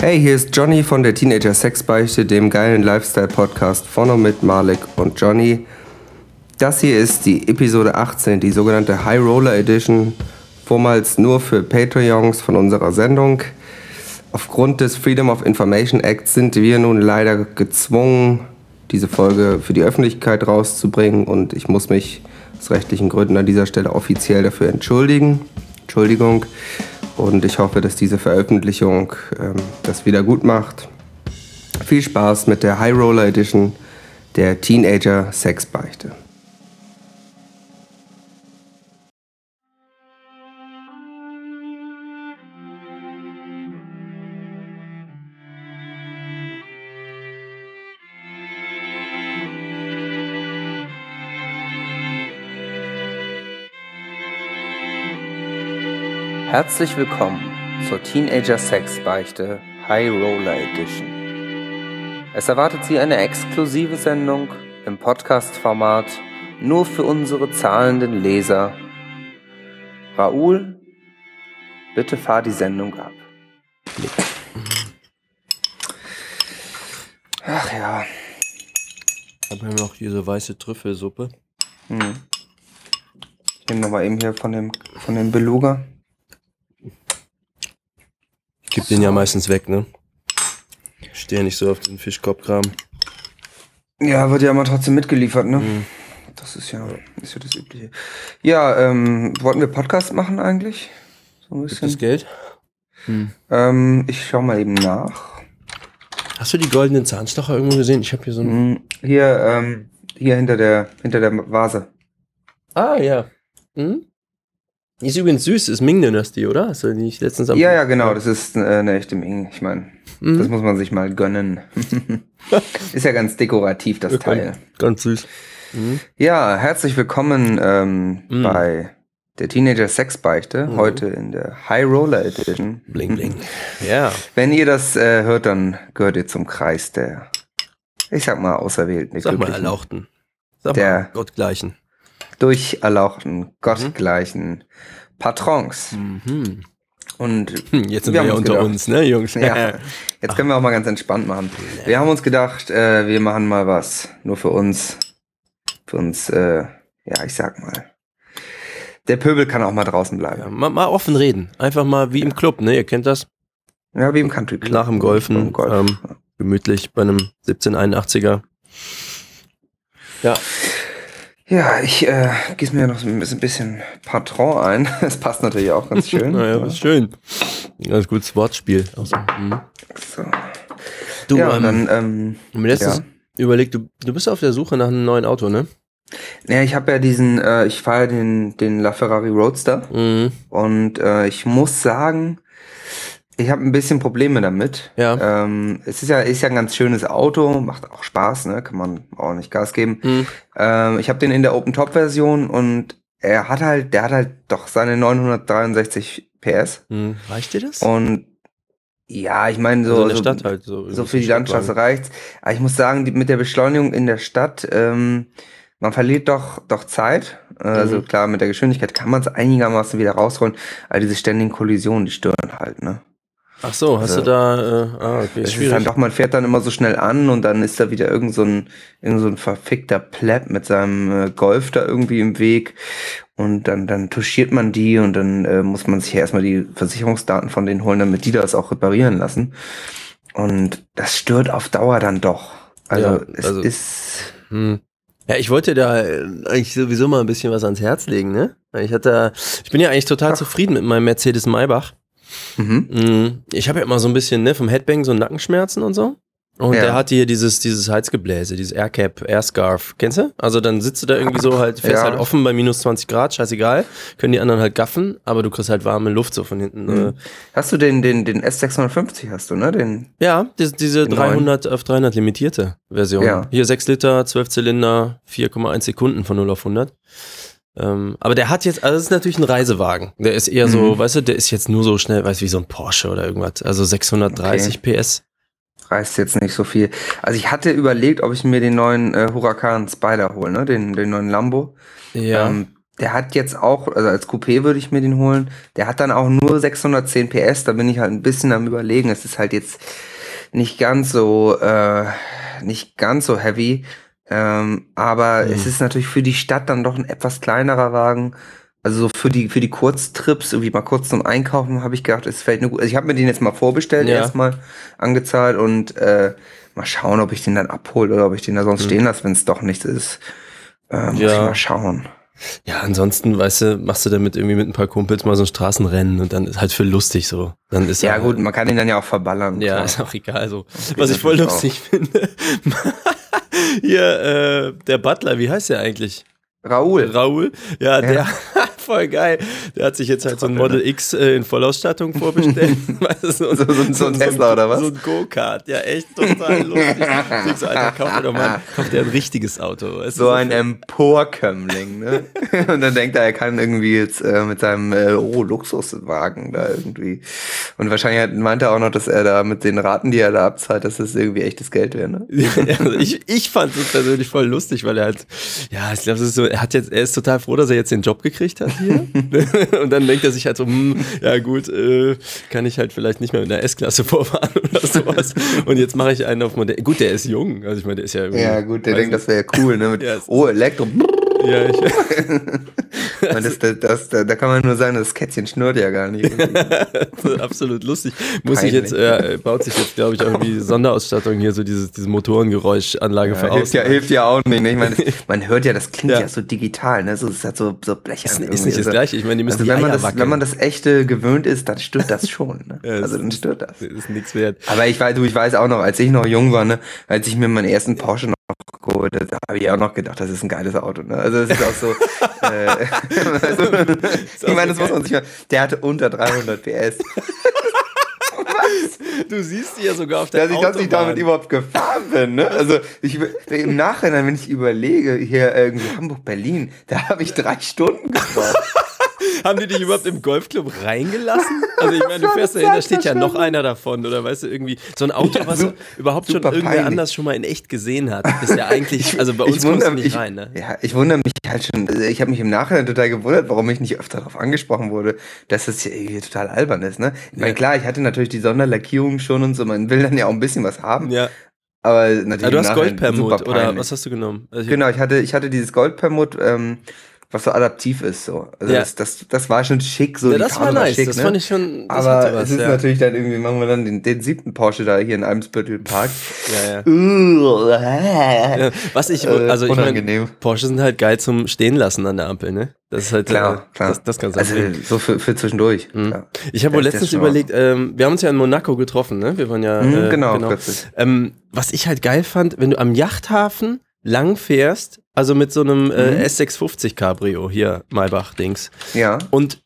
Hey, hier ist Johnny von der Teenager Sexbeichte, dem geilen Lifestyle-Podcast von und mit Malik und Johnny. Das hier ist die Episode 18, die sogenannte High Roller Edition, vormals nur für Patreons von unserer Sendung. Aufgrund des Freedom of Information Acts sind wir nun leider gezwungen, diese Folge für die Öffentlichkeit rauszubringen und ich muss mich aus rechtlichen Gründen an dieser Stelle offiziell dafür entschuldigen. Entschuldigung. Und ich hoffe, dass diese Veröffentlichung ähm, das wieder gut macht. Viel Spaß mit der High Roller Edition der Teenager Sexbeichte. Herzlich willkommen zur Teenager Sex Beichte High Roller Edition. Es erwartet Sie eine exklusive Sendung im Podcast-Format nur für unsere zahlenden Leser. Raoul, bitte fahr die Sendung ab. Ach ja. Haben wir noch diese weiße Trüffelsuppe? Hm. Ich nehme nochmal eben hier von dem, von dem Beluga. Gib den ja meistens weg, ne? Stehe nicht so auf den Fischkopfkram. Ja, wird ja immer trotzdem mitgeliefert, ne? Mhm. Das ist ja, ist ja das Übliche. Ja, ähm, wollten wir Podcast machen eigentlich? So ein bisschen. Gibt das Geld? Hm. Ähm, ich schau mal eben nach. Hast du die goldenen Zahnstocher irgendwo gesehen? Ich habe hier so einen. Hm, hier, ähm, hier hinter der, hinter der Vase. Ah, ja. Hm? Ist übrigens süß, ist Ming-Dynastie, oder? Hast du die nicht letztens am Ja, ja, genau, das ist äh, eine echte Ming. Ich meine, mhm. das muss man sich mal gönnen. ist ja ganz dekorativ, das ja, Teil. Ganz süß. Mhm. Ja, herzlich willkommen ähm, mhm. bei der Teenager Sexbeichte, mhm. heute in der High Roller Edition. Bling, bling. Ja. Wenn ihr das äh, hört, dann gehört ihr zum Kreis der, ich sag mal, Auserwählten. Sag mal, Erlauchten. Sag der mal, Gottgleichen durcherlauchten, gottgleichen mhm. Patrons. Mhm. Und jetzt sind wir, wir ja unter gedacht, uns, ne, Jungs? Ja, jetzt können wir auch mal ganz entspannt machen. Wir haben uns gedacht, äh, wir machen mal was. Nur für uns. Für uns, äh, ja, ich sag mal. Der Pöbel kann auch mal draußen bleiben. Ja, mal, mal, offen reden. Einfach mal wie im Club, ne? Ihr kennt das? Ja, wie im Country Club. Nach dem Golfen. Golf. Ähm, gemütlich bei einem 1781er. Ja. Ja, ich äh, gieße mir noch so ein bisschen Patron ein. Das passt natürlich auch ganz schön. naja, das ist schön. Ganz gutes Wortspiel. Also, mhm. so. Du, ja, ähm, dann, ähm, letztes ja. überlegt, du, du bist auf der Suche nach einem neuen Auto, ne? Ja, ich habe ja diesen, äh, ich fahre den, den LaFerrari Roadster mhm. und äh, ich muss sagen, ich habe ein bisschen Probleme damit. Ja. Ähm, es ist ja, ist ja ein ganz schönes Auto, macht auch Spaß, ne? Kann man auch nicht Gas geben. Mhm. Ähm, ich habe den in der Open Top Version und er hat halt, der hat halt doch seine 963 PS. Mhm. Reicht dir das? Und ja, ich meine so, also so, halt so, so für die Landschaft reicht's. Aber ich muss sagen, die, mit der Beschleunigung in der Stadt, ähm, man verliert doch doch Zeit. Also mhm. klar, mit der Geschwindigkeit kann man es einigermaßen wieder rausholen, aber diese ständigen Kollisionen, die stören halt, ne? Ach so, hast also, du da, äh, ah, okay, es ist dann doch, man fährt dann immer so schnell an und dann ist da wieder irgend so ein, irgend so ein verfickter Plepp mit seinem äh, Golf da irgendwie im Weg und dann, dann touchiert man die und dann äh, muss man sich ja erstmal die Versicherungsdaten von denen holen, damit die das auch reparieren lassen. Und das stört auf Dauer dann doch. Also, ja, es also, ist. Hm. Ja, ich wollte da äh, eigentlich sowieso mal ein bisschen was ans Herz legen, ne? Ich hatte, ich bin ja eigentlich total Ach. zufrieden mit meinem Mercedes Maybach. Mhm. Ich habe ja immer so ein bisschen ne, vom Headbang so Nackenschmerzen und so. Und ja. der hat hier dieses, dieses Heizgebläse, dieses Aircap, Airscarf. Kennst du? Also dann sitzt du da irgendwie so halt, fährst ja. halt offen bei minus 20 Grad, scheißegal. Können die anderen halt gaffen, aber du kriegst halt warme Luft so von hinten. Mhm. Hast du den, den, den S650 hast du, ne? Den, ja, diese, diese 300 neuen. auf 300 limitierte Version. Ja. Hier 6 Liter, 12 Zylinder, 4,1 Sekunden von 0 auf 100. Ähm, aber der hat jetzt, also das ist natürlich ein Reisewagen. Der ist eher so, mhm. weißt du, der ist jetzt nur so schnell, weißt du, wie so ein Porsche oder irgendwas. Also 630 okay. PS. Reißt jetzt nicht so viel. Also ich hatte überlegt, ob ich mir den neuen äh, Huracan Spider hole, ne? Den, den neuen Lambo. Ja. Ähm, der hat jetzt auch, also als Coupé würde ich mir den holen, der hat dann auch nur 610 PS, da bin ich halt ein bisschen am überlegen. Es ist halt jetzt nicht ganz so, äh, nicht ganz so heavy. Ähm, aber mhm. es ist natürlich für die Stadt dann doch ein etwas kleinerer Wagen. Also so für die für die Kurztrips, irgendwie mal kurz zum Einkaufen, habe ich gedacht, es fällt eine gute. Also ich habe mir den jetzt mal vorbestellt, ja. erstmal angezahlt und äh, mal schauen, ob ich den dann abhole oder ob ich den da sonst mhm. stehen lasse, wenn es doch nichts ist. Äh, muss ja. ich mal schauen. Ja, ansonsten, weißt du, machst du damit irgendwie mit ein paar Kumpels mal so ein Straßenrennen und dann ist halt für lustig so. Dann ist ja gut, man kann ihn dann ja auch verballern. Ja, klar. ist auch egal so. Was ich voll lustig auch. finde. Hier, äh, der Butler, wie heißt der eigentlich? Raoul. Raoul, ja, ja. der voll geil. Der hat sich jetzt halt so ein Model X äh, in Vollausstattung vorbestellt. so, so, so, so, ein Tesla oder was? So ein Go-Kart. Ja, echt total lustig. So, Alter, kauft doch mal, kauft der ein richtiges Auto. So ein Emporkömmling, ne? Und dann denkt er, er kann irgendwie jetzt äh, mit seinem äh, oh, Luxuswagen da irgendwie. Und wahrscheinlich hat, meinte er auch noch, dass er da mit den Raten, die er da abzahlt, dass das irgendwie echtes Geld wäre, ne? also ich, ich fand es persönlich voll lustig, weil er halt, ja, ich glaube, so, er hat jetzt, er ist total froh, dass er jetzt den Job gekriegt hat hier. und dann denkt er sich halt so, hm, ja gut, äh, kann ich halt vielleicht nicht mehr in der S-Klasse vorfahren oder sowas. Und jetzt mache ich einen auf Modell. Gut, der ist jung. Also ich meine, der ist ja Ja, gut, der denkt, das wäre cool, ne? Mit, ja, oh, Elektro. Ja, ich. man, das, das, das, da kann man nur sagen, das Kätzchen schnurrt ja gar nicht. Absolut lustig. Muss Peinlich. ich jetzt, äh, baut sich jetzt, glaube ich, irgendwie Sonderausstattung hier, so dieses, diese Motorengeräuschanlage ja, für hilft ja, hilft ja auch nicht. Ne? Ich meine, man hört ja, das klingt ja, ja so digital, ne? So, das ist halt so, so blechern. Ist, ist nicht das Gleiche. Ich meine, die müssen also, die wenn, man das, wenn man das echte gewöhnt ist, dann stört das schon. Ne? ja, also dann stört das. Ist nichts wert. Aber ich weiß, du, ich weiß auch noch, als ich noch jung war, ne, als ich mir meinen ersten Porsche noch geholt, da habe ich auch noch gedacht, das ist ein geiles Auto. Ne? Also das ist auch so. äh, also, ich meine, das muss man sich mal. Der hatte unter 300 PS. Du siehst die ja sogar auf der Dass ich, dass ich damit überhaupt gefahren bin. Ne? Also ich, im Nachhinein, wenn ich überlege, hier irgendwie Hamburg-Berlin, da habe ich drei Stunden gebraucht. Haben die dich überhaupt im Golfclub reingelassen? Also ich meine, du fährst dahin, da steht ja noch einer davon oder weißt du, irgendwie so ein Auto, was ja, überhaupt schon irgendwer peinlich. anders schon mal in echt gesehen hat, ist ja eigentlich, also bei uns kommst du nicht ich, rein, ne? Ja, ich wundere mich halt schon, also ich habe mich im Nachhinein total gewundert, warum ich nicht öfter darauf angesprochen wurde, dass das hier total albern ist, ne? Ich meine, klar, ich hatte natürlich die Sonderlackierung schon und so, man will dann ja auch ein bisschen was haben. Ja. Aber natürlich. Ja, du hast Goldpermut oder was hast du genommen? Also genau, ich hatte, ich hatte dieses Goldpermut, ähm, was so adaptiv ist. So. Also ja. das, das, das war schon schick. So ja, das war nice. Schick, das ne? fand ich schon. Aber was, es ist ja. natürlich dann irgendwie, machen wir dann den, den siebten Porsche da hier in Eimsbüttel Park. Ja, ja. ja. Was ich, äh, also ich meine, Porsche sind halt geil zum Stehen lassen an der Ampel, ne? Das ist halt klar, äh, klar. Das, das kann sein. Also so für, für zwischendurch. Mhm. Ich habe wohl letztens überlegt, ähm, wir haben uns ja in Monaco getroffen, ne? Wir waren ja. Mhm, äh, genau, genau. Ähm, was ich halt geil fand, wenn du am Yachthafen lang fährst, also mit so einem äh, mhm. S650 Cabrio hier, Maybach-Dings. Ja. Und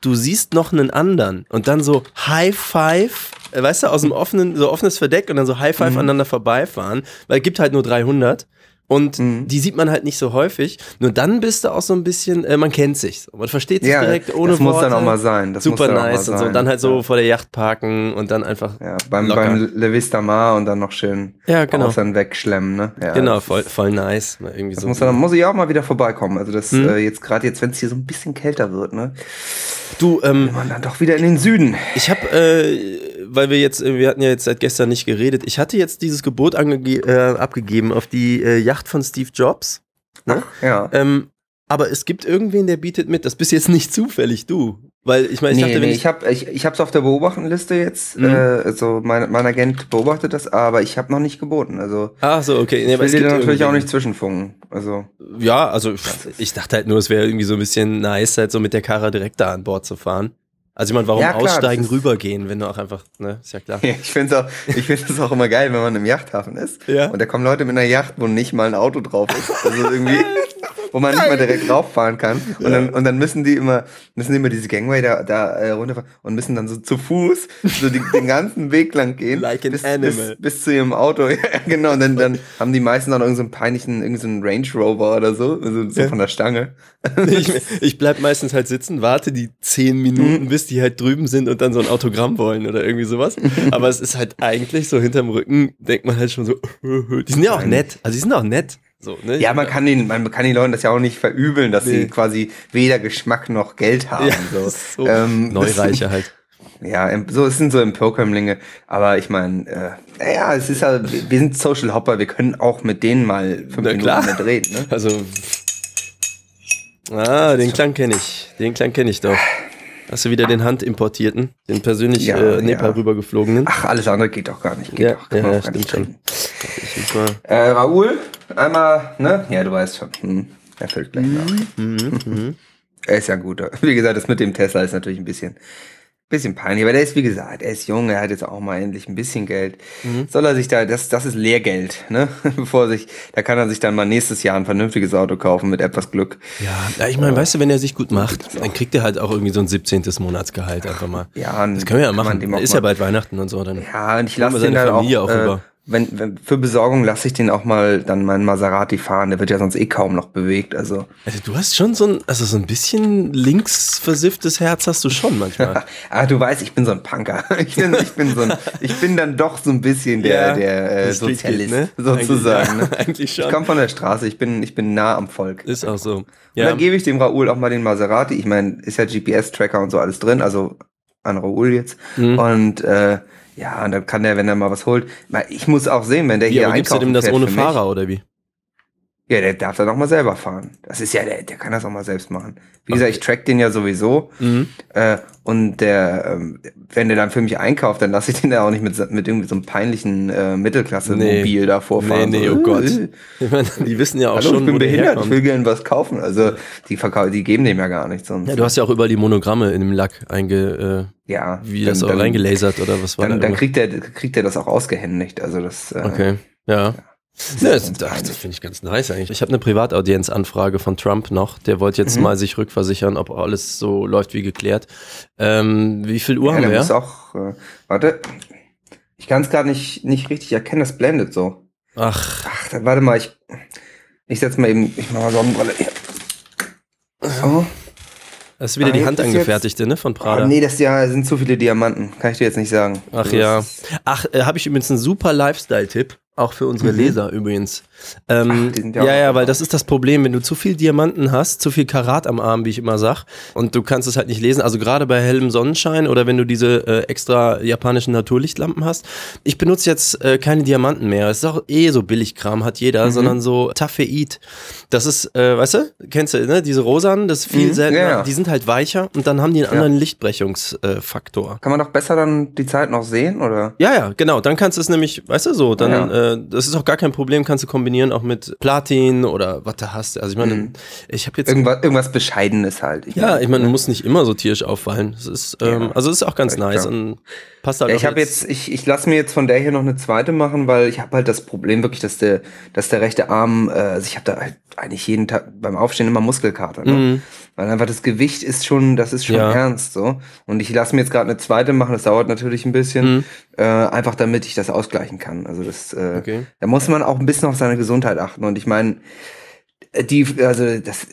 du siehst noch einen anderen und dann so High Five, äh, weißt du, aus dem offenen, so offenes Verdeck und dann so High Five mhm. aneinander vorbeifahren, weil es gibt halt nur 300. Und mhm. die sieht man halt nicht so häufig. Nur dann bist du auch so ein bisschen, äh, man kennt sich. Man versteht sich ja, direkt ohne das Worte. muss dann auch mal sein. Das Super nice und so. Und dann halt so ja. vor der Yacht parken und dann einfach. Ja, beim, locker. beim Le Vista Mar und dann noch schön ja, genau. dann wegschlemmen. Ne? Ja, genau, voll, voll nice. Irgendwie das so muss, dann, muss ich auch mal wieder vorbeikommen. Also das mhm. äh, jetzt gerade jetzt, wenn es hier so ein bisschen kälter wird, ne? Du, ähm. Will man dann doch wieder in den Süden. Ich habe, äh, weil wir jetzt, wir hatten ja jetzt seit gestern nicht geredet, ich hatte jetzt dieses Gebot äh, abgegeben auf die äh, Yacht von Steve Jobs. Ne? Ach, ja. Ähm, aber es gibt irgendwen, der bietet mit. Das bist jetzt nicht zufällig du. Weil ich meine, ich nee, dachte, nee, ich, ich habe ich, ich hab's auf der Beobachtenliste jetzt. Mhm. Äh, also mein, mein Agent beobachtet das, aber ich habe noch nicht geboten. Also Ach so, okay. Nee, ich will dir natürlich auch nicht zwischenfunken. Also ja, also ich dachte halt nur, es wäre irgendwie so ein bisschen nice, halt so mit der Karre direkt da an Bord zu fahren. Also ich meine, warum ja, klar, aussteigen, rübergehen, wenn du auch einfach, ne, ist ja klar. Ja, ich finde es auch, ich finde es auch immer geil, wenn man im Yachthafen ist. Ja. Und da kommen Leute mit einer Yacht, wo nicht mal ein Auto drauf ist. Also irgendwie, wo man nicht mal direkt rauffahren kann. Und, ja. dann, und dann müssen die immer, müssen die immer diese Gangway da, da äh, runterfahren und müssen dann so zu Fuß so die, den ganzen Weg lang gehen. Like an bis, animal. Bis, bis zu ihrem Auto. ja, genau. Und dann, dann haben die meisten dann irgendeinen so peinlichen, irgendeinen so Range Rover oder so, also so ja. von der Stange. ich, ich bleib meistens halt sitzen, warte die zehn Minuten, mhm. bis die halt drüben sind und dann so ein Autogramm wollen oder irgendwie sowas. Aber es ist halt eigentlich so hinterm Rücken, denkt man halt schon so, die sind ja auch nett. Also die sind auch nett. So, ne? Ja, man kann, den, man kann den Leuten das ja auch nicht verübeln, dass nee. sie quasi weder Geschmack noch Geld haben. Ja, so. so ähm, Neureiche halt. Ja, so es sind so Empokömmlinge, aber ich meine, äh, naja, es ist ja, wir sind Social Hopper, wir können auch mit denen mal fünf Na, Minuten klar. mit reden. Ne? Also, ah, den Klang kenne ich, den Klang kenne ich doch. Hast du wieder den Handimportierten, den persönlich ja, äh, Nepal ja. rübergeflogenen? Ach, alles andere geht doch gar nicht. Geht ja, doch, ja, ja stimmt schon. Äh, Raoul, einmal, ne? Ja, du weißt schon. Hm, er fällt gleich nach. Mhm, mhm. Er ist ja gut. Wie gesagt, das mit dem Tesla ist natürlich ein bisschen bisschen peinlich, aber der ist, wie gesagt, er ist jung, er hat jetzt auch mal endlich ein bisschen Geld. Mhm. Soll er sich da, das, das ist Lehrgeld, ne? Bevor sich, da kann er sich dann mal nächstes Jahr ein vernünftiges Auto kaufen mit etwas Glück. Ja, ich meine, weißt du, wenn er sich gut macht, dann kriegt er halt auch irgendwie so ein 17. Monatsgehalt einfach mal. Ja, das können wir ja machen. Ist ja bald Weihnachten und so, dann. Ja, und ich lasse den dann auch, auch äh, wenn, wenn für Besorgung lasse ich den auch mal dann meinen Maserati fahren. Der wird ja sonst eh kaum noch bewegt. Also, also du hast schon so ein, also so ein bisschen links versifftes Herz hast du schon manchmal. ah, du weißt, ich bin so ein Punker. Ich bin, ich bin so ein, ich bin dann doch so ein bisschen der, ja, der äh, Sozialist, ne? sozusagen. Eigentlich, ne? Eigentlich schon. Ich komme von der Straße. Ich bin, ich bin nah am Volk. Ist auch so. Ja. Und dann gebe ich dem Raoul auch mal den Maserati. Ich meine, ist ja GPS-Tracker und so alles drin. Also an Raoul jetzt. Mhm. Und äh, ja, und dann kann der, wenn er mal was holt. Ich muss auch sehen, wenn der hier ja, aber gibst du dem das ohne Fahrer oder wie? Ja, der darf dann auch mal selber fahren. Das ist ja, der, der kann das auch mal selbst machen. Wie okay. gesagt, ich track den ja sowieso. Mhm. Äh, und der, ähm, wenn der dann für mich einkauft, dann lasse ich den ja auch nicht mit, mit irgendwie so einem peinlichen äh, Mittelklasse-Mobil nee. da vorfahren. Nee, nee, so, oh Gott. Ich meine, die wissen ja auch Hallo, schon, ich bin behindert, ich will gerne was kaufen. Also die verkaufen, die geben dem ja gar nichts sonst. Ja, du hast ja auch überall die Monogramme in dem Lack einge, äh, ja, wie dann, das auch dann, reingelasert oder was war dann, da? Dann kriegt der, kriegt der das auch ausgehändigt. Also das. Äh, okay, ja. ja. Ja, das, das finde ich ganz nice eigentlich. Ich habe eine Privataudienzanfrage von Trump noch. Der wollte jetzt mhm. mal sich rückversichern, ob alles so läuft wie geklärt. Ähm, wie viel Uhr ja, haben wir? Auch, äh, warte, ich kann es gerade nicht, nicht richtig erkennen, das blendet so. Ach. Ach, dann warte mal, ich, ich setze mal eben, ich mache mal Sonnenbrille hier. So. Das ist wieder ah, die Handangefertigte, ne, von Prada. Ah, nee, das ja, sind zu viele Diamanten. Kann ich dir jetzt nicht sagen. Ach das ja. Ach, äh, habe ich übrigens einen super Lifestyle-Tipp. Auch für unsere mhm. Leser übrigens. Ähm, Ach, ja, ja, ja, weil das ist das Problem, wenn du zu viel Diamanten hast, zu viel Karat am Arm, wie ich immer sag, und du kannst es halt nicht lesen. Also gerade bei hellem Sonnenschein oder wenn du diese äh, extra japanischen Naturlichtlampen hast. Ich benutze jetzt äh, keine Diamanten mehr. Es ist auch eh so Billigkram, hat jeder, mhm. sondern so Tafeit. Das ist, äh, weißt du, kennst du, ne? Diese rosanen, das ist viel mhm. seltener. Ja, ja. Die sind halt weicher und dann haben die einen anderen Lichtbrechungsfaktor. Kann man doch besser dann die Zeit noch sehen, oder? Ja, ja, genau. Dann kannst du es nämlich, weißt du, so, dann, äh, das ist auch gar kein Problem, kannst du kombinieren auch mit Platin oder was du hast. Also ich meine, mhm. ich habe jetzt irgendwas, irgendwas Bescheidenes halt. Ich ja, ich meine, du musst nicht immer so tierisch auffallen. Das ist, ähm, ja. also ist auch ganz nice und passt halt. Ja, ich habe jetzt, ich, ich lasse mir jetzt von der hier noch eine zweite machen, weil ich habe halt das Problem wirklich, dass der, dass der rechte Arm, äh, also ich habe da halt eigentlich jeden Tag beim Aufstehen immer Muskelkater. Ne? Mhm. Weil einfach das Gewicht ist schon, das ist schon ja. ernst so. Und ich lasse mir jetzt gerade eine zweite machen, das dauert natürlich ein bisschen, mhm. Äh, einfach damit ich das ausgleichen kann. Also das, äh, okay. da muss man auch ein bisschen auf seine Gesundheit achten. Und ich meine, die, also das,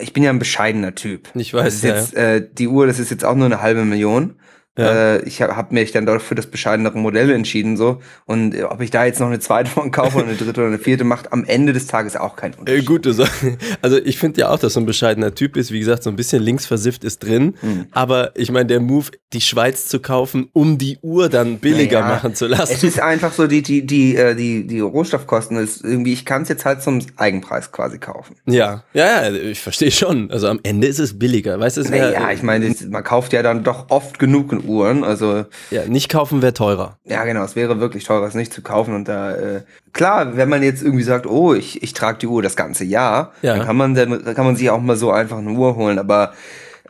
ich bin ja ein bescheidener Typ. Ich weiß. ja. Jetzt, äh, die Uhr, das ist jetzt auch nur eine halbe Million. Ja. Äh, ich habe hab mich dann doch für das bescheidenere Modell entschieden so und äh, ob ich da jetzt noch eine zweite von kaufe oder eine dritte oder eine vierte macht am Ende des Tages auch keinen Unterschied. Äh, gute Sache. Also ich finde ja auch, dass so ein bescheidener Typ ist. Wie gesagt, so ein bisschen linksversifft ist drin. Mhm. Aber ich meine, der Move, die Schweiz zu kaufen, um die Uhr dann billiger naja, machen zu lassen. Es ist einfach so die die die äh, die die Rohstoffkosten ist irgendwie. Ich kann es jetzt halt zum Eigenpreis quasi kaufen. Ja, ja, ja. Ich verstehe schon. Also am Ende ist es billiger. Weißt du? Naja, ja, ich meine, man kauft ja dann doch oft genug Uhren. Also ja, nicht kaufen wäre teurer. Ja, genau, es wäre wirklich teurer, es nicht zu kaufen. Und da äh, klar, wenn man jetzt irgendwie sagt, oh, ich, ich trage die Uhr das ganze Jahr, ja. dann kann man dann kann man sich auch mal so einfach eine Uhr holen. Aber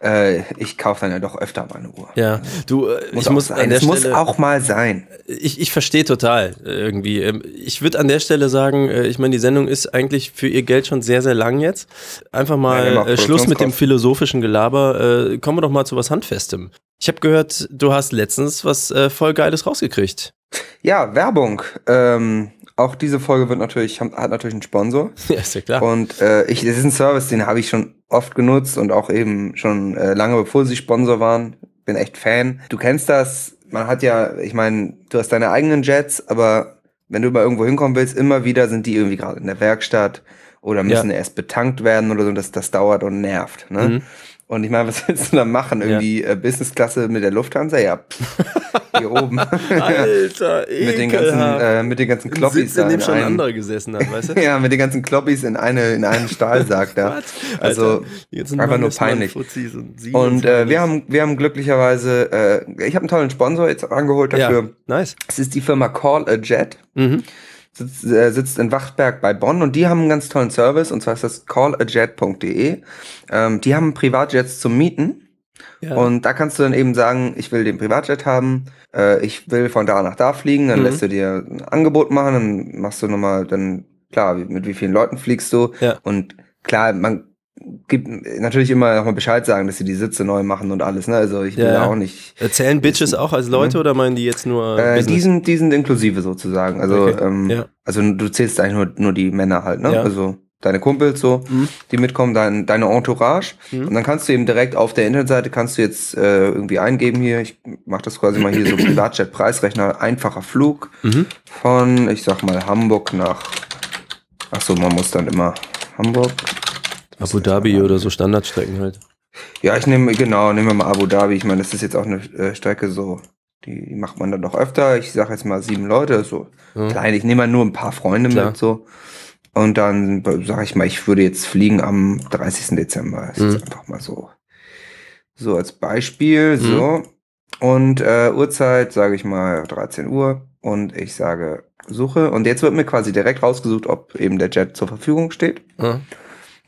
äh, ich kaufe dann ja doch öfter mal eine Uhr. Ja, du, äh, muss ich muss sein. an der es muss auch mal sein. Ich, ich verstehe total irgendwie. Ähm, ich würde an der Stelle sagen, äh, ich meine, die Sendung ist eigentlich für ihr Geld schon sehr, sehr lang jetzt. Einfach mal ja, Schluss mit dem philosophischen Gelaber. Kommen wir doch mal zu was Handfestem. Ich habe gehört, du hast letztens was äh, voll Geiles rausgekriegt. Ja, Werbung. Ähm, auch diese Folge wird natürlich, hat natürlich einen Sponsor. Ja, ist ja klar. Und äh, ich, das ist ein Service, den habe ich schon oft genutzt und auch eben schon äh, lange bevor sie Sponsor waren. Bin echt Fan. Du kennst das. Man hat ja, ich meine, du hast deine eigenen Jets, aber wenn du mal irgendwo hinkommen willst, immer wieder sind die irgendwie gerade in der Werkstatt oder müssen ja. erst betankt werden oder so. Das, das dauert und nervt. Ne? Mhm. Und ich meine, was willst du da machen? Irgendwie ja. äh, Businessklasse mit der Lufthansa? Ja, hier oben. Alter, mit den ganzen, äh, mit den ganzen Kloppis da. In dem schon ein anderer gesessen hat, weißt du? ja, mit den ganzen Kloppis in eine in einen Stahlsack da. also einfach nur peinlich. Und, und äh, wir haben wir haben glücklicherweise, äh, ich habe einen tollen Sponsor jetzt angeholt dafür. Ja, nice. Es ist die Firma Call a Jet. Mhm sitzt, äh, sitzt in Wachtberg bei Bonn und die haben einen ganz tollen Service und zwar ist das callajet.de. Ähm, die haben Privatjets zum Mieten. Ja. Und da kannst du dann eben sagen, ich will den Privatjet haben, äh, ich will von da nach da fliegen, dann mhm. lässt du dir ein Angebot machen, dann machst du nochmal, dann klar, mit wie vielen Leuten fliegst du. Ja. Und klar, man gibt natürlich immer nochmal Bescheid sagen, dass sie die Sitze neu machen und alles, ne? Also ich will ja. auch nicht. Erzählen Bitches auch als Leute ne? oder meinen die jetzt nur? Äh, die, sind, die sind inklusive sozusagen. Also, okay. ähm, ja. also du zählst eigentlich nur, nur die Männer halt, ne? Ja. Also deine Kumpels so, mhm. die mitkommen, dein, deine Entourage. Mhm. Und dann kannst du eben direkt auf der Internetseite kannst du jetzt äh, irgendwie eingeben hier, ich mach das quasi mal hier so Privatjet-Preisrechner, einfacher Flug mhm. von, ich sag mal, Hamburg nach, ach so, man muss dann immer Hamburg Abu Dhabi oder so Standardstrecken halt. Ja, ich nehme, genau, nehmen wir mal Abu Dhabi. Ich meine, das ist jetzt auch eine äh, Strecke so, die macht man dann doch öfter. Ich sage jetzt mal sieben Leute, so ja. klein. Ich nehme mal nur ein paar Freunde Klar. mit, so. Und dann sage ich mal, ich würde jetzt fliegen am 30. Dezember. Das mhm. ist einfach mal so. So als Beispiel, mhm. so. Und äh, Uhrzeit, sage ich mal, 13 Uhr. Und ich sage Suche. Und jetzt wird mir quasi direkt rausgesucht, ob eben der Jet zur Verfügung steht. Ja.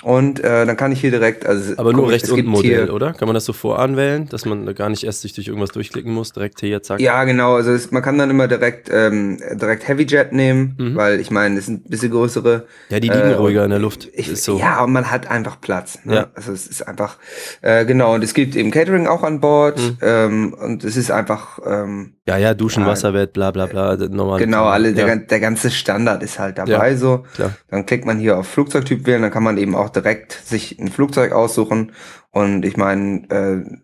Und äh, dann kann ich hier direkt. Also, Aber nur rechts unten Modell, oder? Kann man das so voranwählen, dass man gar nicht erst sich durch irgendwas durchklicken muss, direkt hier, zack? Ja, genau. Also es, man kann dann immer direkt ähm, direkt Heavy Jet nehmen, mhm. weil ich meine, das sind ein bisschen größere. Ja, die liegen äh, ruhiger in der Luft. Ich, ist so. Ja, und man hat einfach Platz. Ne? Ja. Also es ist einfach äh, genau. Und es gibt eben Catering auch an Bord mhm. ähm, und es ist einfach. Ähm, ja, ja, Duschen, ja, Wasserwert, bla bla bla. Normal. Genau, alle, ja. der, der ganze Standard ist halt dabei ja, so. Klar. Dann klickt man hier auf Flugzeugtyp wählen, dann kann man eben auch direkt sich ein Flugzeug aussuchen. Und ich meine, äh,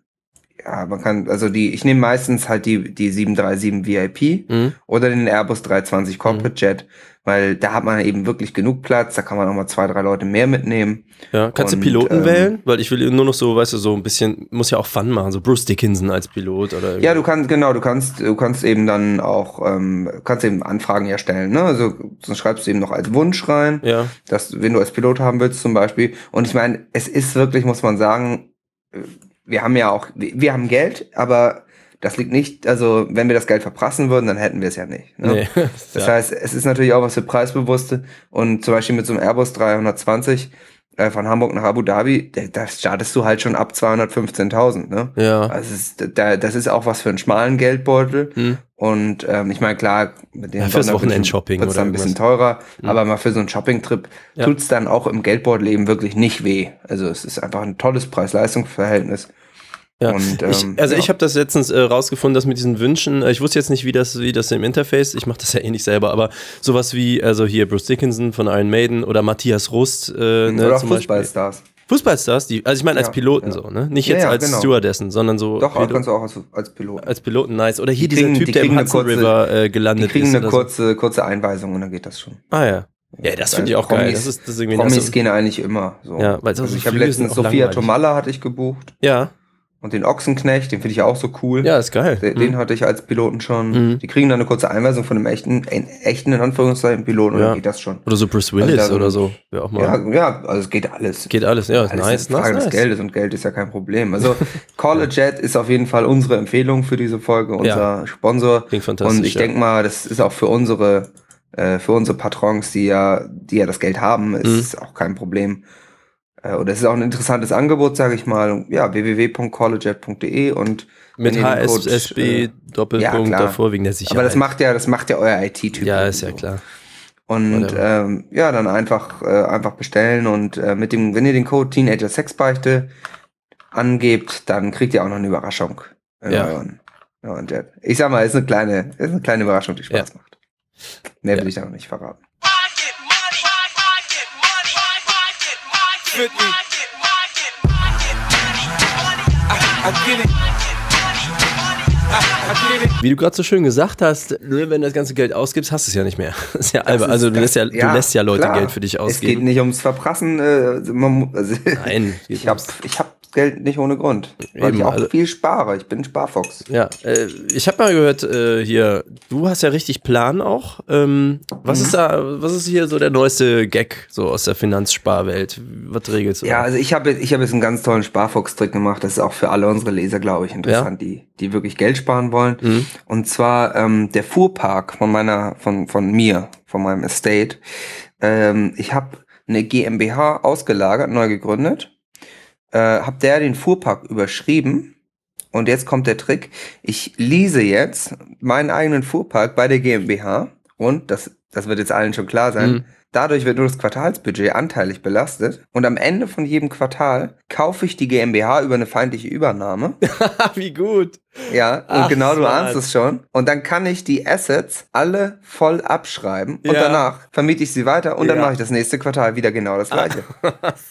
ja, man kann, also die, ich nehme meistens halt die, die 737 VIP mhm. oder den Airbus 320 Corporate mhm. Jet, weil da hat man eben wirklich genug Platz, da kann man auch mal zwei, drei Leute mehr mitnehmen. Ja, kannst und, du Piloten ähm, wählen? Weil ich will nur noch so, weißt du, so ein bisschen, muss ja auch Fun machen, so Bruce Dickinson als Pilot oder irgendwie. Ja, du kannst, genau, du kannst, du kannst eben dann auch, ähm, kannst eben Anfragen erstellen, ne? Also sonst schreibst du eben noch als Wunsch rein, ja. dass, wenn du als Pilot haben willst zum Beispiel. Und ich meine, es ist wirklich, muss man sagen, wir haben ja auch, wir haben Geld, aber das liegt nicht, also wenn wir das Geld verprassen würden, dann hätten wir es ja nicht. Ne? Nee, das ja. heißt, es ist natürlich auch was für Preisbewusste und zum Beispiel mit so einem Airbus 320 äh, von Hamburg nach Abu Dhabi, da startest du halt schon ab 215.000. Ne? Ja. Also ist, da, das ist auch was für einen schmalen Geldbeutel. Hm. Und ähm, ich meine, klar, mit den ja, fürs Wochenendshopping wird es dann ein bisschen teurer, hm. aber mal für so einen Shopping-Trip ja. tut's dann auch im Geldbeutel eben wirklich nicht weh. Also es ist einfach ein tolles Preis-Leistungs-Verhältnis. Ja. Und, ähm, ich, also ja. ich habe das letztens äh, rausgefunden, dass mit diesen Wünschen, äh, ich wusste jetzt nicht, wie das, wie das im Interface, ich mache das ja eh nicht selber, aber sowas wie, also hier Bruce Dickinson von Iron Maiden oder Matthias Rust, äh, ne, oder Fußballstars. Fußballstars, die, also ich meine als ja, Piloten ja. so, ne? Nicht jetzt als genau. Stewardessen, sondern so. Doch, Pilot, kannst du auch als, als Piloten. Als Piloten, nice. Oder hier kriegen, dieser Typ, der im Hudson kurze, River äh, gelandet ist. Die kriegen ist eine kurze, so. kurze Einweisung und dann geht das schon. Ah ja. Ja, das finde ich auch Promis, geil. Das also. Und den Ochsenknecht, den finde ich auch so cool. Ja, ist geil. Den, mhm. den hatte ich als Piloten schon. Mhm. Die kriegen dann eine kurze Einweisung von einem echten, echten in Anführungszeichen Piloten und ja. dann geht das schon. Oder so Bruce Willis also oder so. Ja, auch mal. Ja, ja, also es geht alles. Geht alles, ja, alles nice. Ist eine Frage nice, des Geldes und Geld ist ja kein Problem. Also Call a Jet ist auf jeden Fall unsere Empfehlung für diese Folge, unser ja. Sponsor. Klingt fantastisch. Und ich ja. denke mal, das ist auch für unsere, äh, für unsere Patrons, die ja, die ja das Geld haben, ist mhm. auch kein Problem oder es ist auch ein interessantes Angebot, sage ich mal. Ja, www.collegejet.de und mit HSSB äh, Doppelpunkt ja, davor wegen der Sicherheit. Aber das macht ja, das macht ja euer IT-Typ. Ja, ist ja so. klar. Und ähm, ja, dann einfach äh, einfach bestellen und äh, mit dem, wenn ihr den Code Teenager Sexbeichte angebt, dann kriegt ihr auch noch eine Überraschung. Ja. Euren, und, ich sag mal, ist eine kleine, ist eine kleine Überraschung, die Spaß ja. macht. Mehr will ich da noch nicht verraten. Fit me. I, I get it. Wie du gerade so schön gesagt hast, nur wenn du das ganze Geld ausgibst, hast du es ja nicht mehr. Das ist ja albern. Also du lässt ja, ja, du lässt ja Leute klar. Geld für dich ausgeben. Es geht nicht ums Verprassen. Äh, man, also, Nein. Ich habe ich hab Geld nicht ohne Grund. Weil Eben, ich auch also, viel spare. Ich bin Sparfox. Ja, äh, ich habe mal gehört, äh, hier, du hast ja richtig Plan auch. Ähm, was mhm. ist da, was ist hier so der neueste Gag so aus der Finanzsparwelt? Was regelst du? Ja, also ich habe ich hab jetzt einen ganz tollen Sparfox-Trick gemacht. Das ist auch für alle unsere Leser, glaube ich, interessant, ja? die, die wirklich Geld sparen wollen. Mhm. Und zwar ähm, der Fuhrpark von meiner, von, von mir, von meinem Estate. Ähm, ich habe eine GmbH ausgelagert, neu gegründet äh, habe der den Fuhrpark überschrieben. Und jetzt kommt der Trick. Ich lease jetzt meinen eigenen Fuhrpark bei der GmbH. Und das, das wird jetzt allen schon klar sein. Mhm. Dadurch wird nur das Quartalsbudget anteilig belastet. Und am Ende von jedem Quartal kaufe ich die GmbH über eine feindliche Übernahme. Wie gut. Ja, Ach, und genau du ahnst es schon. Und dann kann ich die Assets alle voll abschreiben und ja. danach vermiete ich sie weiter und ja. dann mache ich das nächste Quartal wieder genau das gleiche.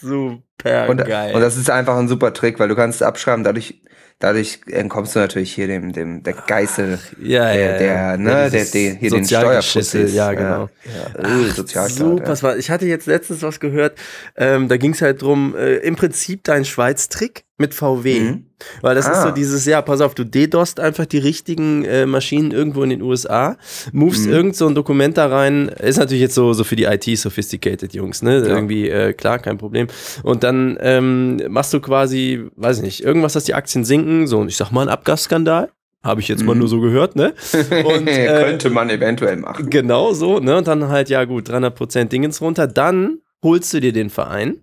Super und, geil. Und das ist einfach ein super Trick, weil du kannst abschreiben, dadurch dadurch entkommst du natürlich hier dem, dem der Geißel, ja, der, ja, der, ne, ja, der, der, hier den Steuerschüssel, ja, genau. Ja, ja. Ach, super, ja. ich hatte jetzt letztens was gehört, ähm, da ging es halt drum, äh, im Prinzip dein Schweiz-Trick mit VW. Mhm. Weil das ah. ist so ah. dieses, ja, pass auf, du DDoSt einfach die richtigen äh, Maschinen irgendwo in den USA, movest mhm. irgend so ein Dokument da rein, ist natürlich jetzt so, so für die IT-sophisticated Jungs, ne? Ja. Irgendwie, äh, klar, kein Problem. Und dann ähm, machst du quasi, weiß ich nicht, irgendwas, dass die Aktien sinken, so, ich sag mal, ein Abgasskandal. Habe ich jetzt mhm. mal nur so gehört, ne? Und, äh, Könnte man eventuell machen. Genau so, ne? Und dann halt, ja gut, 300% Dingens runter. Dann holst du dir den Verein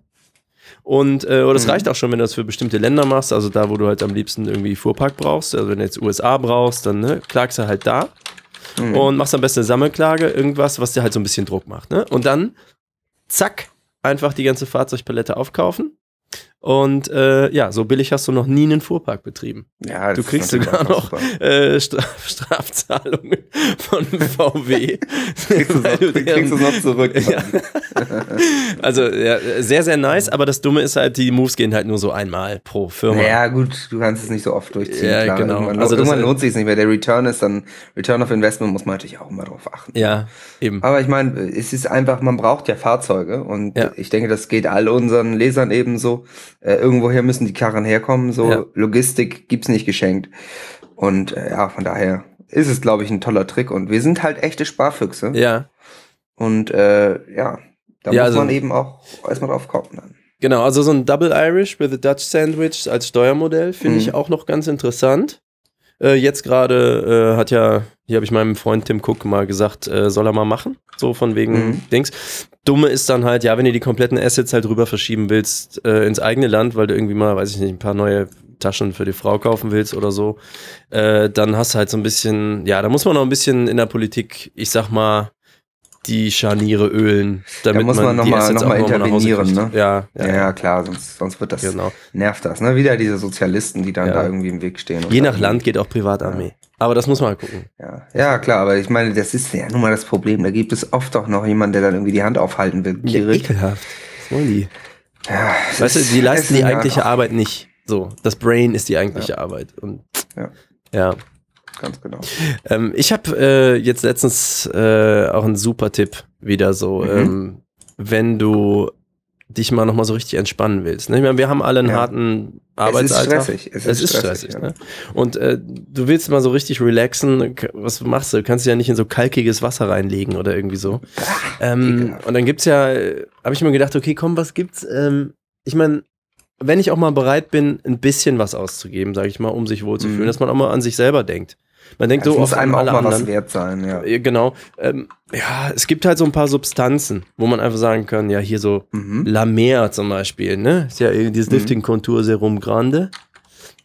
und äh, oder das mhm. reicht auch schon, wenn du das für bestimmte Länder machst, also da, wo du halt am liebsten irgendwie Fuhrpark brauchst. Also wenn du jetzt USA brauchst, dann ne, klagst du halt da mhm. und machst am besten eine Sammelklage, irgendwas, was dir halt so ein bisschen Druck macht. Ne? Und dann, zack, einfach die ganze Fahrzeugpalette aufkaufen und äh, ja, so billig hast du noch nie einen Fuhrpark betrieben. Ja, du kriegst sogar noch äh, Straf Strafzahlungen von VW. kriegst du, noch, kriegst du noch zurück. Ja. also ja, sehr, sehr nice, aber das Dumme ist halt, die Moves gehen halt nur so einmal pro Firma. Ja, gut, du kannst es nicht so oft durchziehen. Ja, klar. genau. Irgendwann, also irgendwann lohnt sich es nicht mehr. Der Return ist dann, Return of Investment muss man natürlich auch immer drauf achten. Ja, eben. Aber ich meine, es ist einfach, man braucht ja Fahrzeuge und ja. ich denke, das geht all unseren Lesern ebenso äh, irgendwoher müssen die Karren herkommen. So ja. Logistik gibt's nicht geschenkt. Und äh, ja, von daher ist es, glaube ich, ein toller Trick. Und wir sind halt echte Sparfüchse. Ja. Und äh, ja, da ja, muss also, man eben auch erstmal drauf kommen dann. Genau, also so ein Double Irish with a Dutch Sandwich als Steuermodell finde mhm. ich auch noch ganz interessant. Äh, jetzt gerade äh, hat ja, hier habe ich meinem Freund Tim Cook mal gesagt, äh, soll er mal machen, so von wegen mhm. Dings. Dumme ist dann halt, ja, wenn du die kompletten Assets halt rüber verschieben willst äh, ins eigene Land, weil du irgendwie mal, weiß ich nicht, ein paar neue Taschen für die Frau kaufen willst oder so, äh, dann hast du halt so ein bisschen, ja, da muss man noch ein bisschen in der Politik, ich sag mal, die Scharniere ölen, damit da muss man, man nochmal noch mal intervenieren. Ne? Ja, ja, ja, klar, sonst, sonst wird das, genau. nervt das. Ne? Wieder diese Sozialisten, die dann ja. da irgendwie im Weg stehen. Je nach Land geht auch Privatarmee. Aber das muss man halt gucken. Ja. ja, klar, aber ich meine, das ist ja nun mal das Problem. Da gibt es oft auch noch jemanden, der dann irgendwie die Hand aufhalten will. Ja, ekelhaft. Was wollen die? Ja, weißt du, die leisten die eigentliche Arbeit nicht. So, das Brain ist die eigentliche Arbeit. Und ja. ja ganz genau. Ähm, ich habe äh, jetzt letztens äh, auch einen super Tipp wieder so, mhm. ähm, wenn du dich mal nochmal so richtig entspannen willst. Ne? Ich meine, wir haben alle einen ja. harten Arbeitsalltag. Es ist stressig. Es ist, es ist stressig. stressig ne? Und äh, du willst mal so richtig relaxen. Was machst du? Du kannst dich ja nicht in so kalkiges Wasser reinlegen oder irgendwie so. Ach, ähm, und dann gibt's ja, habe ich mir gedacht, okay, komm, was gibt's? Ähm, ich meine, wenn ich auch mal bereit bin, ein bisschen was auszugeben, sage ich mal, um sich wohlzufühlen, mhm. dass man auch mal an sich selber denkt. Man denkt ja, so muss einem auch mal anderen. was wert sein, ja. Genau. Ähm, ja, es gibt halt so ein paar Substanzen, wo man einfach sagen kann, ja, hier so mhm. La Mer zum Beispiel, ne? Ist ja dieses mhm. Lifting Contour Serum Grande.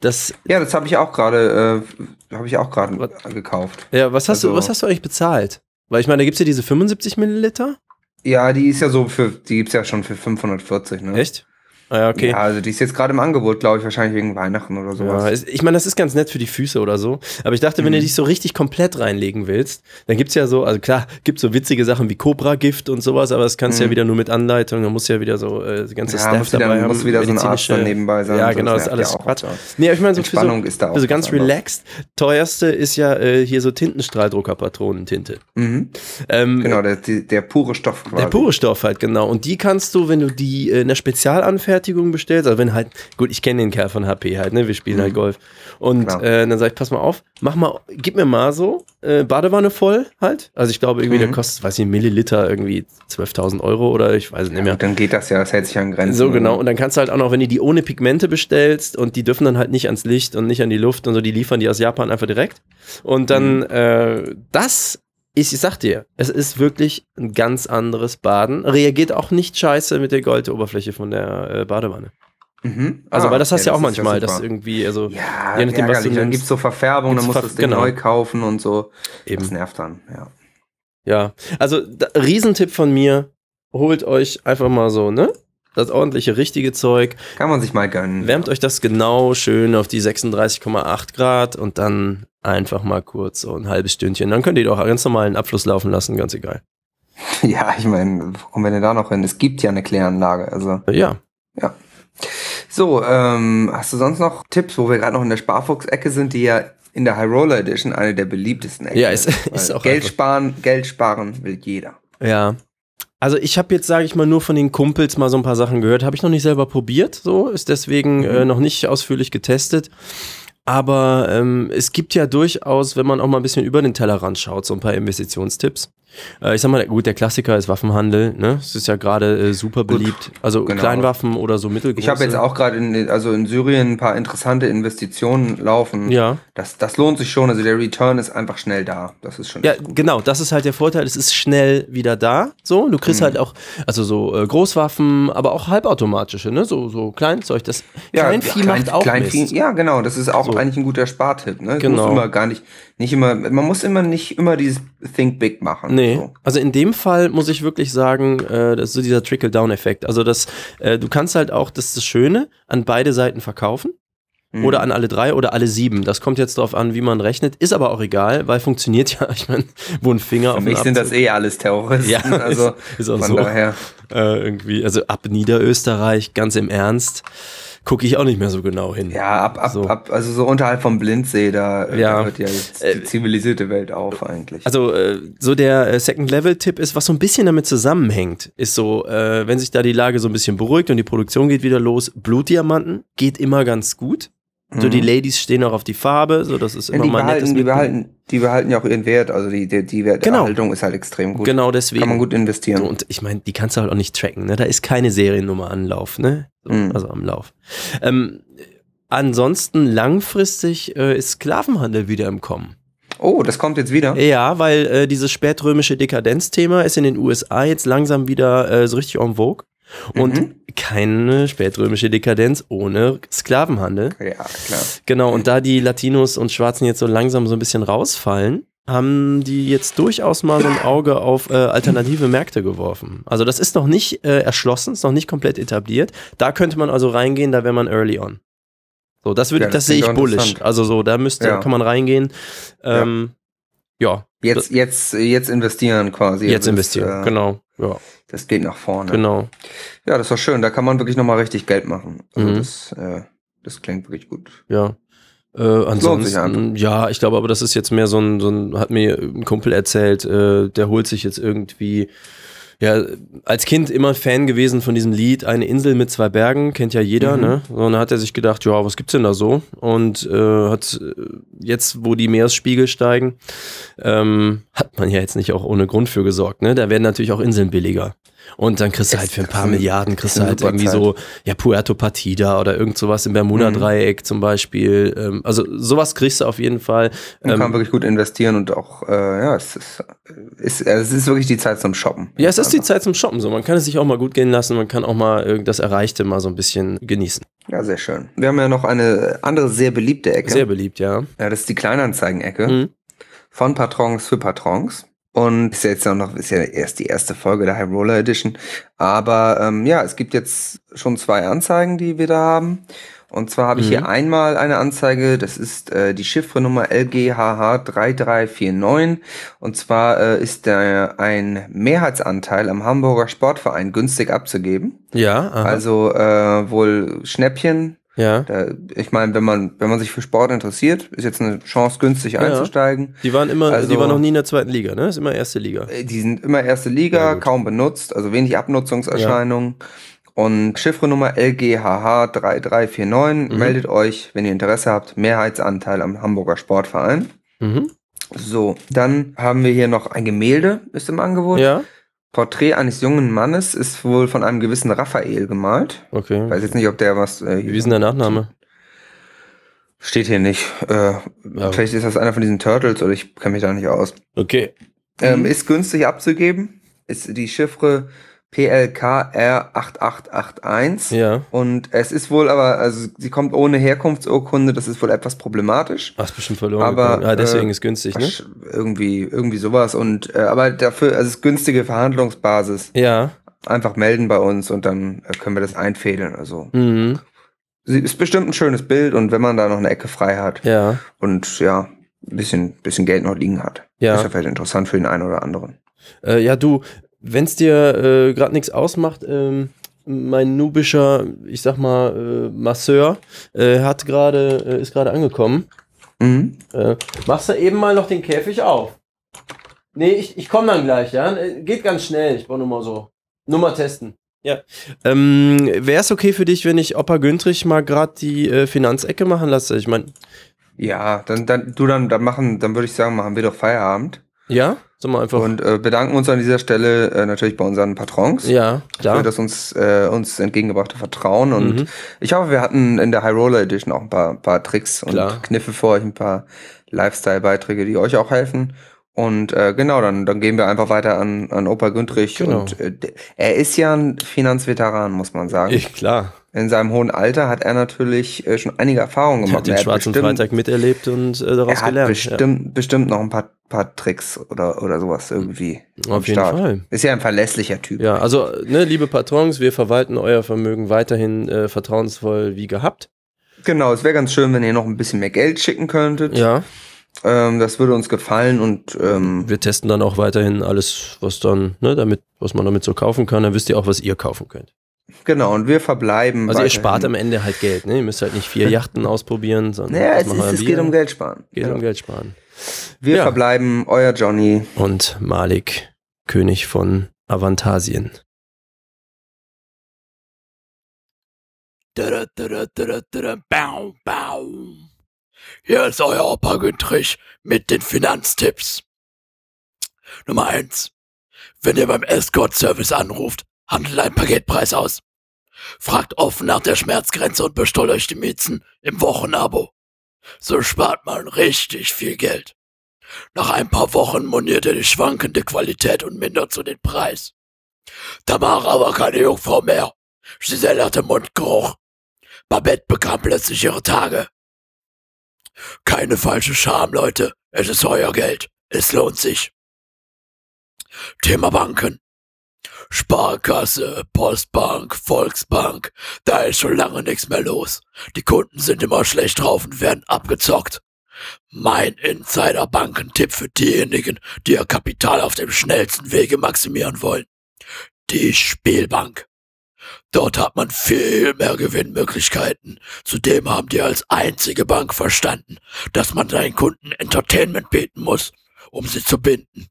Das, ja, das habe ich auch gerade, äh, habe ich auch gerade gekauft. Ja, was hast also, du, was hast du eigentlich bezahlt? Weil ich meine, da gibt es ja diese 75 Milliliter. Ja, die ist ja so für, die gibt es ja schon für 540, ne? Echt? Ah, okay. Ja, also die ist jetzt gerade im Angebot, glaube ich, wahrscheinlich wegen Weihnachten oder sowas. Ja, ich meine, das ist ganz nett für die Füße oder so. Aber ich dachte, wenn mhm. du dich so richtig komplett reinlegen willst, dann gibt es ja so, also klar, gibt so witzige Sachen wie Cobra-Gift und sowas, aber das kannst du mhm. ja wieder nur mit Anleitung, da musst du ja wieder so äh, die ganze ja, Staff dabei wieder, haben. muss wieder so ein Arzt nebenbei sein. Ja, genau, das ist alles Quatsch. Nee, ich meine, so für so, ist da auch für so ganz relaxed, teuerste ist ja äh, hier so Tintenstrahldruckerpatronentinte. Mhm. Ähm, genau, der, der pure Stoff quasi. Der pure Stoff halt, genau. Und die kannst du, wenn du die äh, in der Spezialanfertigung bestellst, also wenn halt, gut, ich kenne den Kerl von HP halt, ne? Wir spielen halt mhm. halt Golf. Und äh, dann sag ich, pass mal auf, mach mal, gib mir mal so äh, Badewanne voll halt. Also ich glaube irgendwie, mhm. der kostet, weiß ich, Milliliter irgendwie 12.000 Euro oder ich weiß nicht mehr. Ja, dann geht das ja, das hält sich an Grenzen. So genau. Und dann kannst du halt auch noch, wenn du die ohne Pigmente bestellst und die dürfen dann halt nicht ans Licht und nicht an die Luft und so, die liefern die aus Japan einfach direkt. Und dann, mhm. äh, das ich sag dir, es ist wirklich ein ganz anderes Baden. Reagiert auch nicht scheiße mit der Goldoberfläche von der äh, Badewanne. Mhm. Also, ah, weil das hast du ja auch manchmal, ja dass irgendwie, also, ja, je nachdem, was du dann gibt es so Verfärbung, dann musst du das Ding genau. neu kaufen und so. Eben. Das nervt dann, ja. Ja, also, da, Riesentipp von mir, holt euch einfach mal so, ne? Das ordentliche, richtige Zeug. Kann man sich mal gönnen. Wärmt ja. euch das genau schön auf die 36,8 Grad und dann einfach mal kurz so ein halbes Stündchen. Dann könnt ihr doch ganz normal einen Abfluss laufen lassen, ganz egal. Ja, ich meine, kommen wir denn da noch hin? Es gibt ja eine Kläranlage, also. Ja. Ja. So, ähm, hast du sonst noch Tipps, wo wir gerade noch in der Sparfuchs-Ecke sind, die ja in der High Roller Edition eine der beliebtesten Ecken ja, ist. Ja, ist auch Geld einfach. sparen, Geld sparen will jeder. Ja. Also ich habe jetzt, sage ich mal, nur von den Kumpels mal so ein paar Sachen gehört. Habe ich noch nicht selber probiert, so ist deswegen mhm. äh, noch nicht ausführlich getestet. Aber ähm, es gibt ja durchaus, wenn man auch mal ein bisschen über den Tellerrand schaut, so ein paar Investitionstipps. Äh, ich sag mal, gut, der Klassiker ist Waffenhandel, ne? Es ist ja gerade äh, super beliebt. Also genau. Kleinwaffen oder so mittelgroße. Ich habe jetzt auch gerade in, also in Syrien ein paar interessante Investitionen laufen. Ja. Das, das lohnt sich schon. Also der Return ist einfach schnell da. Das ist schon. Ja, genau. Das ist halt der Vorteil. Es ist schnell wieder da. So, du kriegst mhm. halt auch, also so äh, Großwaffen, aber auch halbautomatische, ne? So, so Kleinzeug. Das ja, Kleinvieh klein, macht auch Kleinvieh, Mist. Ja, genau. Das ist auch so. eigentlich ein guter Spartipp. Ne? Genau. Muss immer gar nicht, nicht immer, man muss immer nicht immer dieses Think Big machen. Nee. So. Also in dem Fall muss ich wirklich sagen, äh, das ist so dieser Trickle-Down-Effekt. Also das, äh, du kannst halt auch, das ist das Schöne, an beide Seiten verkaufen. Mhm. Oder an alle drei oder alle sieben. Das kommt jetzt darauf an, wie man rechnet. Ist aber auch egal, weil funktioniert ja, ich meine, wo ein Finger Für auf mich sind das eh alles Terroristen. Ja, also ist, ist auch von so. Daher. Äh, irgendwie, also ab Niederösterreich, ganz im Ernst gucke ich auch nicht mehr so genau hin. Ja, ab, ab, so. ab also so unterhalb vom Blindsee, da, äh, ja. da hört ja jetzt die äh, zivilisierte Welt auf eigentlich. Also äh, so der Second-Level-Tipp ist, was so ein bisschen damit zusammenhängt, ist so, wenn sich da die Lage so ein bisschen beruhigt und die Produktion geht wieder los, Blutdiamanten geht immer ganz gut. So die mhm. Ladies stehen auch auf die Farbe, so das ist immer ja, mal behalten, die behalten, die behalten ja auch ihren Wert, also die, die, die Werterhaltung genau. ist halt extrem gut. Genau deswegen. Kann man gut investieren. So, und ich meine, die kannst du halt auch nicht tracken, ne? Da ist keine Seriennummer am Lauf, ne? So, mhm. Also am Lauf. Ähm, ansonsten langfristig äh, ist Sklavenhandel wieder im Kommen. Oh, das kommt jetzt wieder? Ja, weil äh, dieses spätrömische Dekadenzthema ist in den USA jetzt langsam wieder äh, so richtig en vogue. Und mhm. keine spätrömische Dekadenz ohne Sklavenhandel. Ja, klar. Genau, und da die Latinos und Schwarzen jetzt so langsam so ein bisschen rausfallen, haben die jetzt durchaus mal so ein Auge auf äh, alternative Märkte geworfen. Also das ist noch nicht äh, erschlossen, ist noch nicht komplett etabliert. Da könnte man also reingehen, da wäre man early on. So, das würde, ja, das, das sehe ich bullish. Also so, da müsste, ja. kann man reingehen. Ähm, ja. Ja. Jetzt, jetzt, jetzt investieren quasi. Jetzt also investieren, äh, genau. Ja. Das geht nach vorne. Genau. Ja, das war schön. Da kann man wirklich nochmal richtig Geld machen. Also mhm. das, äh, das klingt wirklich gut. Ja. Äh, ansonsten, ja, ich glaube, aber das ist jetzt mehr so ein, so ein, hat mir ein Kumpel erzählt, äh, der holt sich jetzt irgendwie ja, als Kind immer Fan gewesen von diesem Lied Eine Insel mit zwei Bergen, kennt ja jeder, mhm. ne? Und dann hat er sich gedacht, ja, was gibt's denn da so? Und äh, hat äh, jetzt, wo die Meeresspiegel steigen, ähm, man ja jetzt nicht auch ohne Grund für gesorgt, ne? Da werden natürlich auch Inseln billiger. Und dann kriegst du halt für ein paar Milliarden, kriegst du halt irgendwie Zeit. so, ja, Puerto Partida oder irgend sowas im Bermuda-Dreieck mhm. zum Beispiel. Ähm, also sowas kriegst du auf jeden Fall. Man ähm, kann wirklich gut investieren und auch, äh, ja, es ist, ist, es ist wirklich die Zeit zum Shoppen. Ja, es ist die Zeit zum Shoppen. So, man kann es sich auch mal gut gehen lassen, man kann auch mal das Erreichte mal so ein bisschen genießen. Ja, sehr schön. Wir haben ja noch eine andere sehr beliebte Ecke. Sehr beliebt, ja. Ja, das ist die Kleinanzeigen-Ecke. Mhm. Von Patrons für Patrons. Und ist ja jetzt noch, ist ja erst die erste Folge der High Roller Edition. Aber ähm, ja, es gibt jetzt schon zwei Anzeigen, die wir da haben. Und zwar habe ich mhm. hier einmal eine Anzeige, das ist äh, die Chiffrenummer LGHH3349. Und zwar äh, ist da ein Mehrheitsanteil am Hamburger Sportverein günstig abzugeben. Ja. Aha. Also äh, wohl Schnäppchen ja. Da, ich meine, wenn man, wenn man sich für Sport interessiert, ist jetzt eine Chance, günstig ja. einzusteigen. Die waren immer, also, die waren noch nie in der zweiten Liga, ne? Ist immer erste Liga. Äh, die sind immer erste Liga, kaum benutzt, also wenig Abnutzungserscheinungen. Ja. Und Chiffrenummer LGHH3349. Mhm. Meldet euch, wenn ihr Interesse habt, Mehrheitsanteil am Hamburger Sportverein. Mhm. So, dann haben wir hier noch ein Gemälde, ist im Angebot. Ja. Porträt eines jungen Mannes ist wohl von einem gewissen Raphael gemalt. Okay. Weiß jetzt nicht, ob der was. Äh, Wie ist denn der Nachname? Steht hier nicht. Äh, ja. Vielleicht ist das einer von diesen Turtles oder ich kenne mich da nicht aus. Okay. Ähm, ist günstig abzugeben. Ist die Chiffre PLKR8881. Ja. Und es ist wohl aber, also sie kommt ohne Herkunftsurkunde, das ist wohl etwas problematisch. Ach, ist bestimmt verloren. Aber ah, deswegen äh, ist günstig, ne? Irgendwie, irgendwie sowas. Und äh, aber dafür, also es ist günstige Verhandlungsbasis. Ja. Einfach melden bei uns und dann äh, können wir das einfädeln. Also. Mhm. Sie ist bestimmt ein schönes Bild und wenn man da noch eine Ecke frei hat ja. und ja, ein bisschen, bisschen Geld noch liegen hat, ja. ist ja vielleicht interessant für den einen oder anderen. Äh, ja, du, wenn es dir äh, gerade nichts ausmacht, ähm, mein nubischer, ich sag mal, äh, Masseur äh, hat gerade, äh, ist gerade angekommen. Mhm. Äh, machst du eben mal noch den Käfig auf? Nee, ich, ich komme dann gleich, ja? Äh, geht ganz schnell, ich brauche nur mal so. Nur mal testen. Ja. Ähm, Wäre es okay für dich, wenn ich Opa Güntrich mal gerade die äh, Finanzecke machen lasse? Ich meine. Ja, dann, dann, du dann, dann machen, dann würde ich sagen, machen wir doch Feierabend. Ja? Sag mal einfach. Und äh, bedanken uns an dieser Stelle äh, natürlich bei unseren Patrons. Ja, klar. Für das uns, äh, uns entgegengebrachte Vertrauen. Und mhm. ich hoffe, wir hatten in der High Roller Edition auch ein paar, paar Tricks und klar. Kniffe für euch, ein paar Lifestyle-Beiträge, die euch auch helfen. Und äh, genau, dann, dann gehen wir einfach weiter an, an Opa Güntrich. Genau. Und äh, er ist ja ein Finanzveteran, muss man sagen. Ich, klar. In seinem hohen Alter hat er natürlich äh, schon einige Erfahrungen gemacht. Er hat den Schwarzen bestimmt, Freitag miterlebt und äh, daraus er hat gelernt. Bestimmt, ja. bestimmt noch ein paar, paar Tricks oder, oder sowas irgendwie. Auf jeden Start. Fall. Ist ja ein verlässlicher Typ. Ja, also, ne, liebe Patrons, wir verwalten euer Vermögen weiterhin äh, vertrauensvoll wie gehabt. Genau, es wäre ganz schön, wenn ihr noch ein bisschen mehr Geld schicken könntet. Ja. Ähm, das würde uns gefallen und ähm, wir testen dann auch weiterhin alles, was dann, ne, damit, was man damit so kaufen kann. Dann wisst ihr auch, was ihr kaufen könnt. Genau, und wir verbleiben. Also ihr spart am Ende halt Geld, ne? Ihr müsst halt nicht vier Yachten ausprobieren, sondern. Naja, es, ist, es geht um Geld sparen. Geht ja. um Geld sparen. Wir ja. verbleiben, euer Johnny. Und Malik, König von Avantasien. Bau, bau. Hier ist euer Opa Güntrich mit den Finanztipps. Nummer eins: Wenn ihr beim Escort-Service anruft, handelt ein Paketpreis aus. Fragt offen nach der Schmerzgrenze und bestoll euch die Miezen im Wochenabo. So spart man richtig viel Geld. Nach ein paar Wochen moniert ihr die schwankende Qualität und mindert so den Preis. Tamara aber keine Jungfrau mehr. Giselle hatte Mundgeruch. Babette bekam plötzlich ihre Tage. Keine falsche Scham, Leute. Es ist euer Geld. Es lohnt sich. Thema Banken. Sparkasse, Postbank, Volksbank. Da ist schon lange nichts mehr los. Die Kunden sind immer schlecht drauf und werden abgezockt. Mein Insider-Bankentipp für diejenigen, die ihr Kapital auf dem schnellsten Wege maximieren wollen. Die Spielbank. Dort hat man viel mehr Gewinnmöglichkeiten. Zudem haben die als einzige Bank verstanden, dass man seinen Kunden Entertainment bieten muss, um sie zu binden.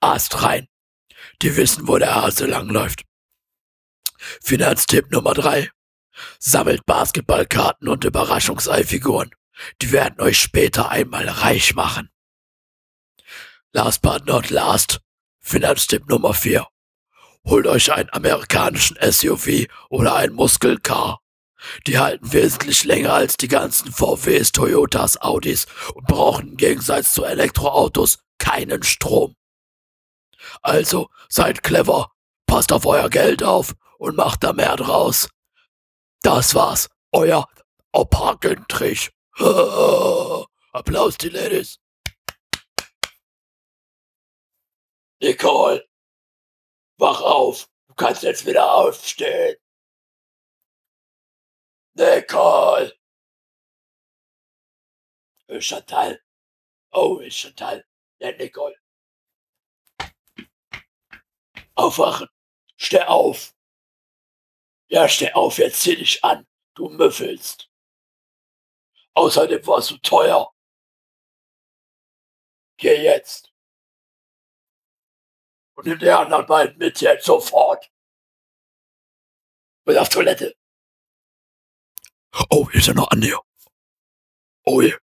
Ast rein. Die wissen, wo der Hase langläuft. Finanztipp Nummer drei: Sammelt Basketballkarten und Überraschungseifiguren. Die werden euch später einmal reich machen. Last but not last. Finanztipp Nummer vier holt euch einen amerikanischen SUV oder ein Muskelcar. Die halten wesentlich länger als die ganzen VWs, Toyotas, Audis und brauchen im Gegensatz zu Elektroautos keinen Strom. Also seid clever, passt auf euer Geld auf und macht da mehr draus. Das war's, euer Opa Güntrich. Applaus die Ladies. Nicole, wach auf. Du kannst jetzt wieder aufstehen. Nicole. Chantal. Oh, Chantal. Ja, Nicole. Aufwachen. Steh auf. Ja, steh auf, jetzt zieh dich an. Du müffelst. Außerdem warst du teuer. Geh jetzt. Und nimm die anderen beiden mit jetzt sofort. Und auf Toilette. Oh, hier ist ja noch Andi. Oh, hier.